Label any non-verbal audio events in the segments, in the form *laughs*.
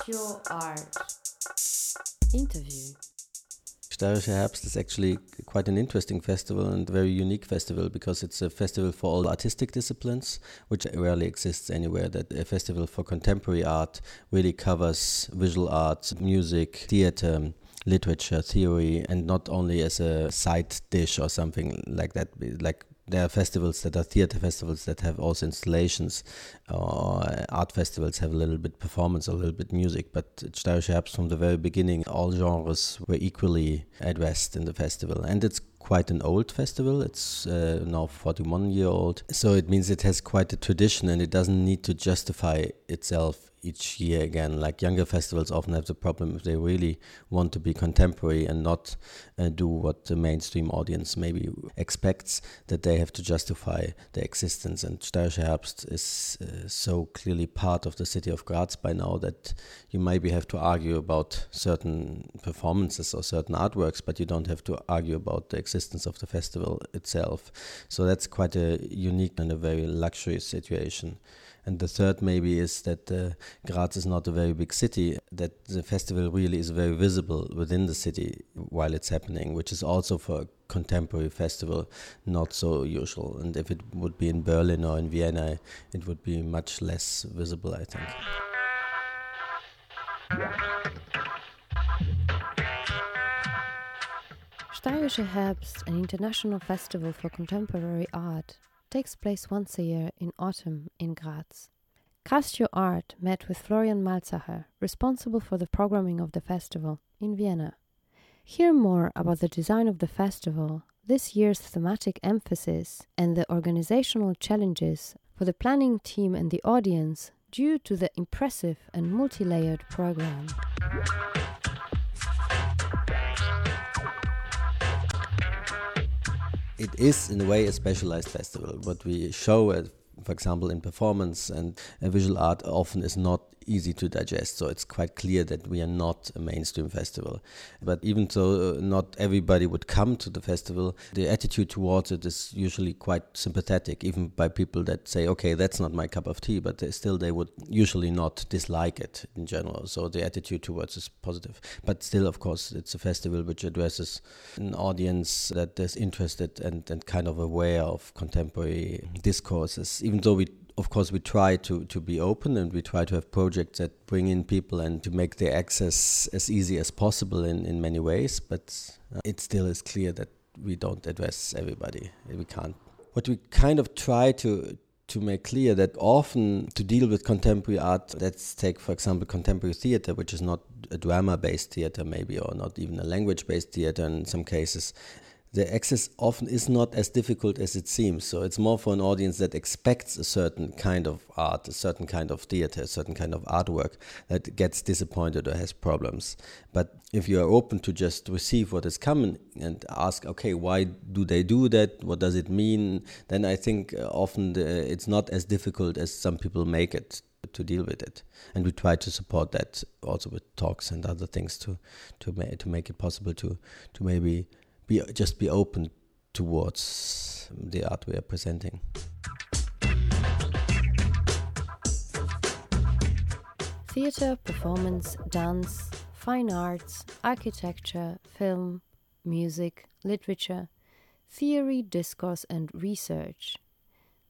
Cast Your Art. Interview. Steirischer Herbst is actually quite an interesting festival and very unique festival because it's a festival for all artistic disciplines, which rarely exists anywhere. That a festival for contemporary art really covers visual arts, music, theater, literature, theory, and not only as a side dish or something like that, like there are festivals that are theater festivals that have also installations or art festivals have a little bit performance a little bit music but Steirische Herbst from the very beginning all genres were equally addressed in the festival. And it's quite an old festival. It's uh, now 41 year old. So it means it has quite a tradition and it doesn't need to justify itself each year again. Like younger festivals often have the problem if they really want to be contemporary and not uh, do what the mainstream audience maybe expects, that they have to justify their existence. And Steirische Herbst is uh, so clearly part of the city of Graz by now that you maybe have to argue about certain performances or certain artworks, but you don't have to argue about the existence of the festival itself. So that's quite a unique and a very luxurious situation. And the third maybe is that uh, Graz is not a very big city, that the festival really is very visible within the city while it's happening, which is also for a contemporary festival not so usual. And if it would be in Berlin or in Vienna, it would be much less visible, I think. Steirische Herbst, an international festival for contemporary art, takes place once a year in autumn in Graz. Cast Your Art met with Florian Malzacher, responsible for the programming of the festival, in Vienna. Hear more about the design of the festival, this year's thematic emphasis, and the organizational challenges for the planning team and the audience due to the impressive and multi layered program. It is in a way a specialized festival. What we show, uh, for example, in performance and visual art, often is not easy to digest. So it's quite clear that we are not a mainstream festival. But even though uh, not everybody would come to the festival, the attitude towards it is usually quite sympathetic, even by people that say, okay, that's not my cup of tea, but they still they would usually not dislike it in general. So the attitude towards is positive. But still, of course, it's a festival which addresses an audience that is interested and, and kind of aware of contemporary discourses, even though we of course, we try to, to be open and we try to have projects that bring in people and to make their access as easy as possible in, in many ways. But uh, it still is clear that we don't address everybody. We can't. What we kind of try to to make clear that often to deal with contemporary art, let's take, for example, contemporary theater, which is not a drama based theater, maybe, or not even a language based theater in some cases the access often is not as difficult as it seems. So it's more for an audience that expects a certain kind of art, a certain kind of theater, a certain kind of artwork that gets disappointed or has problems. But if you are open to just receive what is coming and ask, okay, why do they do that? What does it mean? Then I think uh, often the, it's not as difficult as some people make it to deal with it and we try to support that also with talks and other things to to, ma- to make it possible to to maybe be just be open towards the art we are presenting. Theatre, performance, dance, fine arts, architecture, film, music, literature, theory, discourse, and research.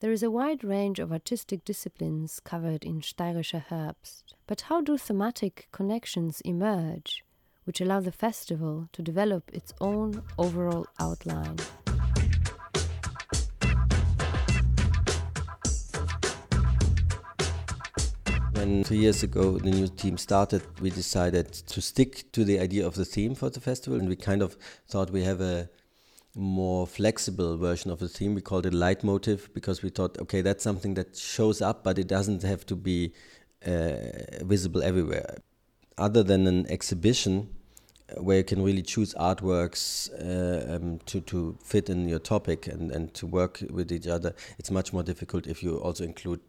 There is a wide range of artistic disciplines covered in Steirischer Herbst. But how do thematic connections emerge? Which allow the festival to develop its own overall outline. When two years ago the new team started, we decided to stick to the idea of the theme for the festival, and we kind of thought we have a more flexible version of the theme. We called it leitmotif because we thought, okay, that's something that shows up, but it doesn't have to be uh, visible everywhere. Other than an exhibition, where you can really choose artworks uh, um, to, to fit in your topic and, and to work with each other. It's much more difficult if you also include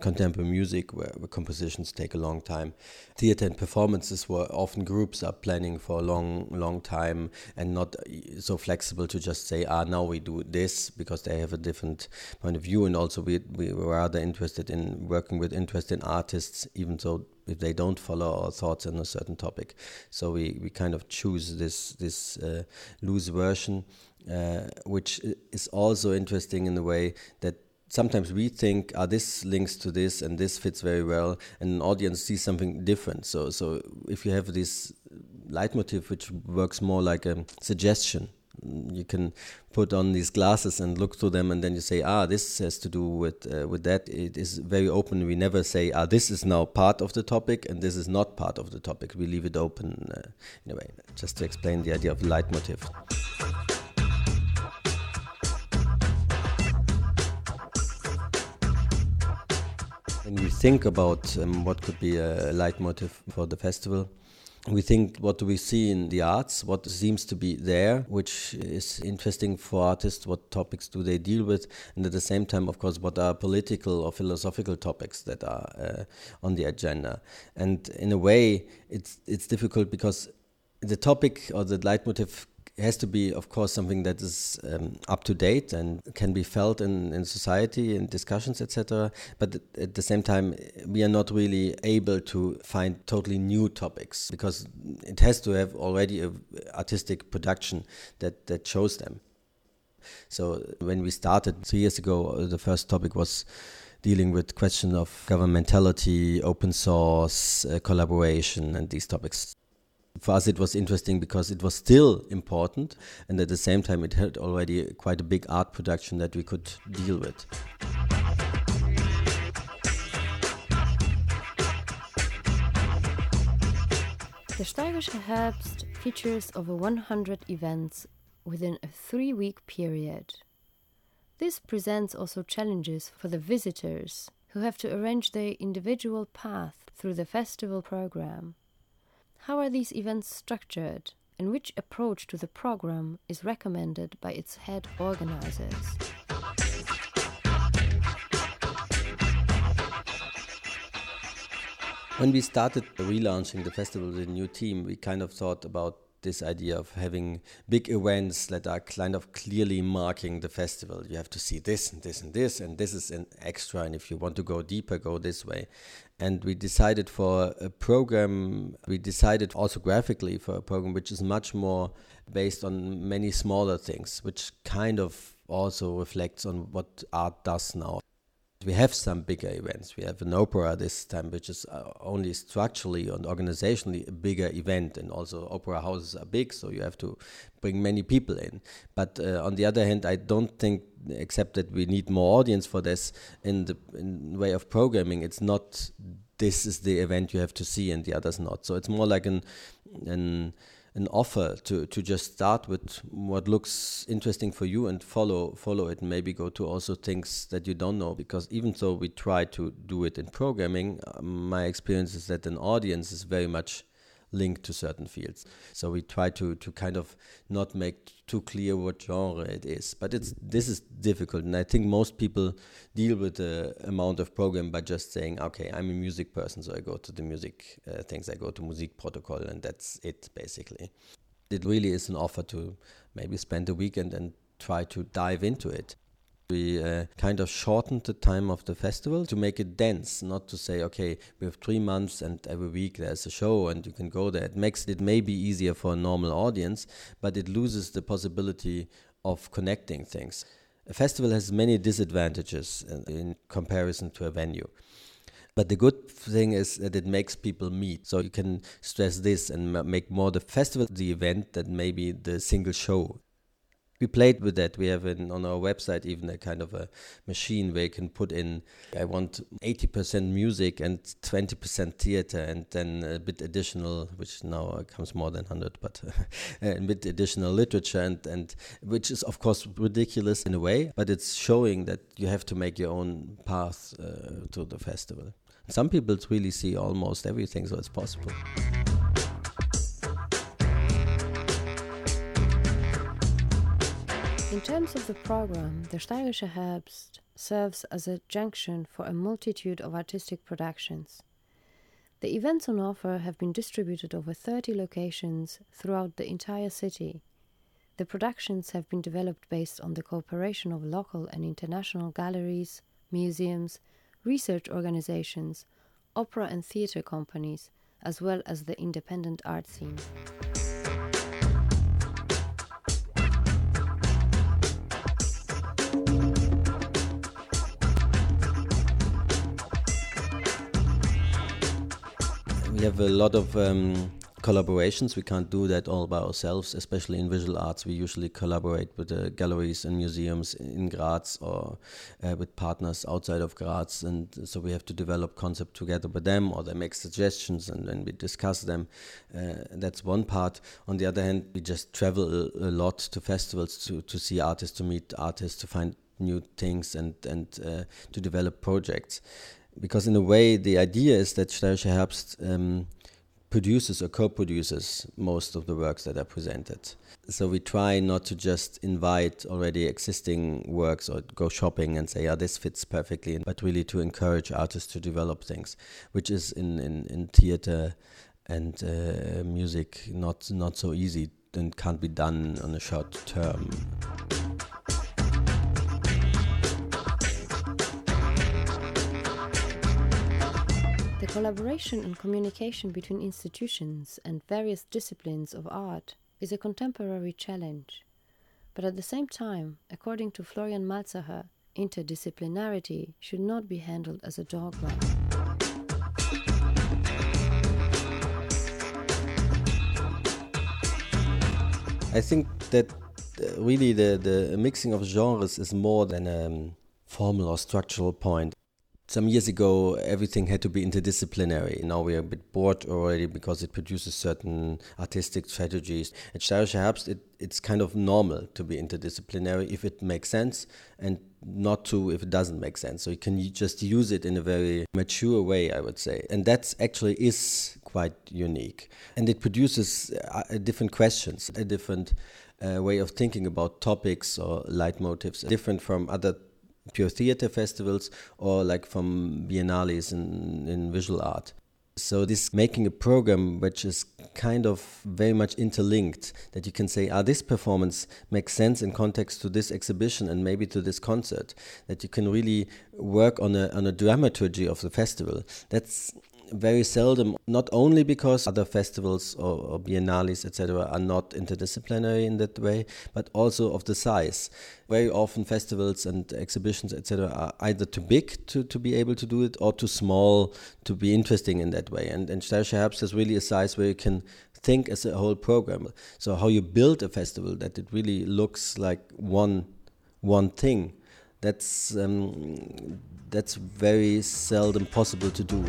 contemporary music where, where compositions take a long time. Theater and performances where often groups are planning for a long, long time and not so flexible to just say, ah, now we do this because they have a different point of view. And also we, we were rather interested in working with interesting artists, even though if they don't follow our thoughts on a certain topic. So we, we kind of choose this this uh, loose version, uh, which is also interesting in the way that sometimes we think, ah, this links to this and this fits very well, and an audience sees something different. So, so if you have this leitmotif, which works more like a suggestion, you can put on these glasses and look through them, and then you say, ah, this has to do with uh, with that. It is very open. We never say, ah, this is now part of the topic, and this is not part of the topic. We leave it open uh, in a way, just to explain the idea of leitmotif. When we think about um, what could be a leitmotif for the festival, we think what do we see in the arts, what seems to be there, which is interesting for artists, what topics do they deal with, and at the same time, of course, what are political or philosophical topics that are uh, on the agenda. And in a way, it's it's difficult because the topic or the leitmotif it has to be, of course, something that is um, up to date and can be felt in, in society, in discussions, etc. But at the same time, we are not really able to find totally new topics because it has to have already a artistic production that, that shows them. So when we started three years ago, the first topic was dealing with question of governmentality, open source, uh, collaboration, and these topics for us it was interesting because it was still important and at the same time it had already quite a big art production that we could deal with. The Steirische Herbst features over 100 events within a three week period. This presents also challenges for the visitors who have to arrange their individual path through the festival program. How are these events structured, and which approach to the program is recommended by its head organizers? When we started relaunching the festival with a new team, we kind of thought about this idea of having big events that are kind of clearly marking the festival. You have to see this and this and this, and this is an extra. And if you want to go deeper, go this way. And we decided for a program, we decided also graphically for a program which is much more based on many smaller things, which kind of also reflects on what art does now. We have some bigger events. We have an opera this time, which is uh, only structurally and organizationally a bigger event, and also opera houses are big, so you have to bring many people in. But uh, on the other hand, I don't think, except that we need more audience for this in the in way of programming. It's not this is the event you have to see, and the others not. So it's more like an an an offer to, to just start with what looks interesting for you and follow follow it and maybe go to also things that you don't know. Because even though we try to do it in programming uh, my experience is that an audience is very much linked to certain fields. So we try to to kind of not make too clear what genre it is. But it's this is difficult, and I think most people deal with the amount of program by just saying, okay, I'm a music person, so I go to the music uh, things. I go to music Musikprotokoll, and that's it basically. It really is an offer to maybe spend a weekend and try to dive into it. We uh, kind of shortened the time of the festival to make it dense, not to say, okay, we have three months and every week there's a show and you can go there. It makes it maybe easier for a normal audience, but it loses the possibility of connecting things. A festival has many disadvantages in, in comparison to a venue. But the good thing is that it makes people meet. So you can stress this and make more the festival the event than maybe the single show we played with that. We have in, on our website even a kind of a machine where you can put in, I want 80% music and 20% theater, and then a bit additional, which now comes more than 100, but *laughs* a bit additional literature, and, and which is of course ridiculous in a way, but it's showing that you have to make your own path uh, to the festival. Some people really see almost everything, so it's possible. In terms of the program, the Steirische Herbst serves as a junction for a multitude of artistic productions. The events on offer have been distributed over 30 locations throughout the entire city. The productions have been developed based on the cooperation of local and international galleries, museums, research organizations, opera and theatre companies, as well as the independent art scene. We have a lot of um, collaborations. We can't do that all by ourselves, especially in visual arts. We usually collaborate with the galleries and museums in Graz or uh, with partners outside of Graz. And so we have to develop concept together with them or they make suggestions and then we discuss them. Uh, that's one part. On the other hand, we just travel a, a, lot to festivals to, to see artists, to meet artists, to find new things and, and uh, to develop projects. Because in a way, the idea is that Steirischer Herbst um, produces or co-produces most of the works that are presented. So we try not to just invite already existing works or go shopping and say, "Yeah, this fits perfectly," but really to encourage artists to develop things, which is in in, in theater and uh, music not not so easy and can't be done on a short term. Collaboration and communication between institutions and various disciplines of art is a contemporary challenge. But at the same time, according to Florian Malzacher, interdisciplinarity should not be handled as a dogma. I think that uh, really the, the mixing of genres is more than a formal or structural point some years ago everything had to be interdisciplinary. Now we are a bit bored already because it produces certain artistic strategies. At Steirischer Herbst, it, it's kind of normal to be interdisciplinary if it makes sense and not to if it doesn't make sense. So you can just use it in a very mature way, I would say. And that actually is quite unique. And it produces uh, different questions, a different uh, way of thinking about topics or leitmotifs, different from other pure theater festivals or like from biennales in, in visual art. So this making a program which is kind of very much interlinked that you can say, ah, this performance makes sense in context to this exhibition and maybe to this concert. That you can really work on a on a dramaturgy of the festival. That's very seldom, not only because other festivals or, or biennales, etc., are not interdisciplinary in that way, but also of the size. Very often, festivals and exhibitions, etc., are either too big to, to be able to do it or too small to be interesting in that way. And, and Steirischer Herbst is really a size where you can think as a whole program. So, how you build a festival that it really looks like one one thing. That's um, that's very seldom possible to do.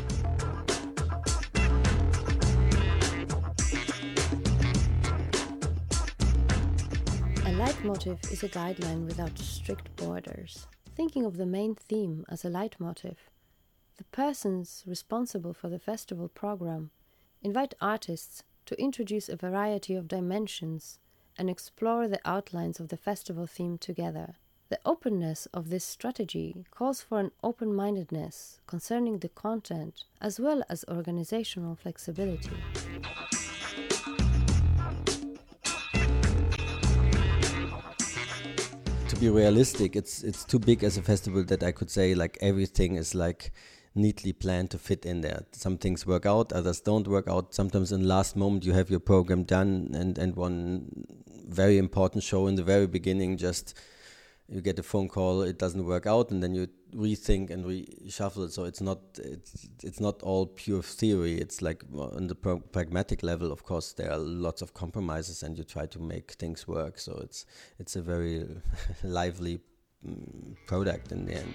Leitmotif is a guideline without strict borders. Thinking of the main theme as a leitmotif, the persons responsible for the festival program invite artists to introduce a variety of dimensions and explore the outlines of the festival theme together. The openness of this strategy calls for an open mindedness concerning the content as well as organizational flexibility. Be realistic, it's it's too big as a festival that I could say like everything is like neatly planned to fit in there. Some things work out, others don't work out. Sometimes in last moment you have your program done and and one very important show in the very beginning just you get a phone call, it doesn't work out, and then you rethink and reshuffle it. So it's not it's it's not all pure theory. It's like on the pragmatic level, of course, there are lots of compromises, and you try to make things work. So it's it's a very *laughs* lively um, product in the end.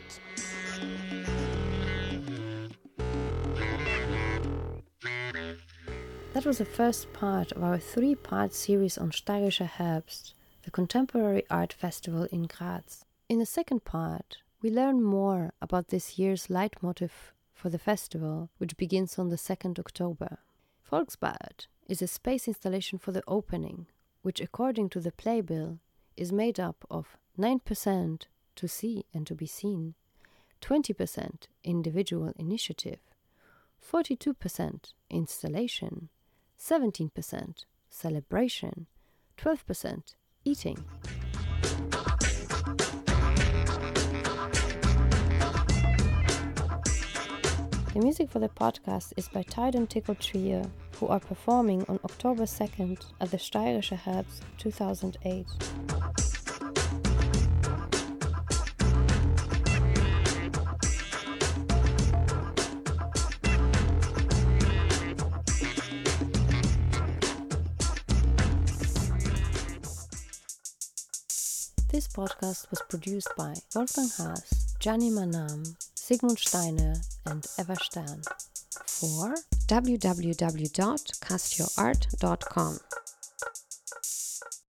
That was the first part of our three part series on Steirischer Herbst the Contemporary Art Festival in Graz. In the second part, we learn more about this year's leitmotif for the festival, which begins on the 2nd October. Volksbad is a space installation for the opening, which, according to the playbill, is made up of 9% to see and to be seen, 20% individual initiative, 42% installation, 17% celebration, 12% eating. The music for the podcast is by Tied and Tickled Trio, who are performing on October 2nd at the Steirische Herbst 2008. This podcast was produced by Wolfgang Haas, Gianni Manam, Sigmund Steiner, and Eva Stern for www.castyourart.com.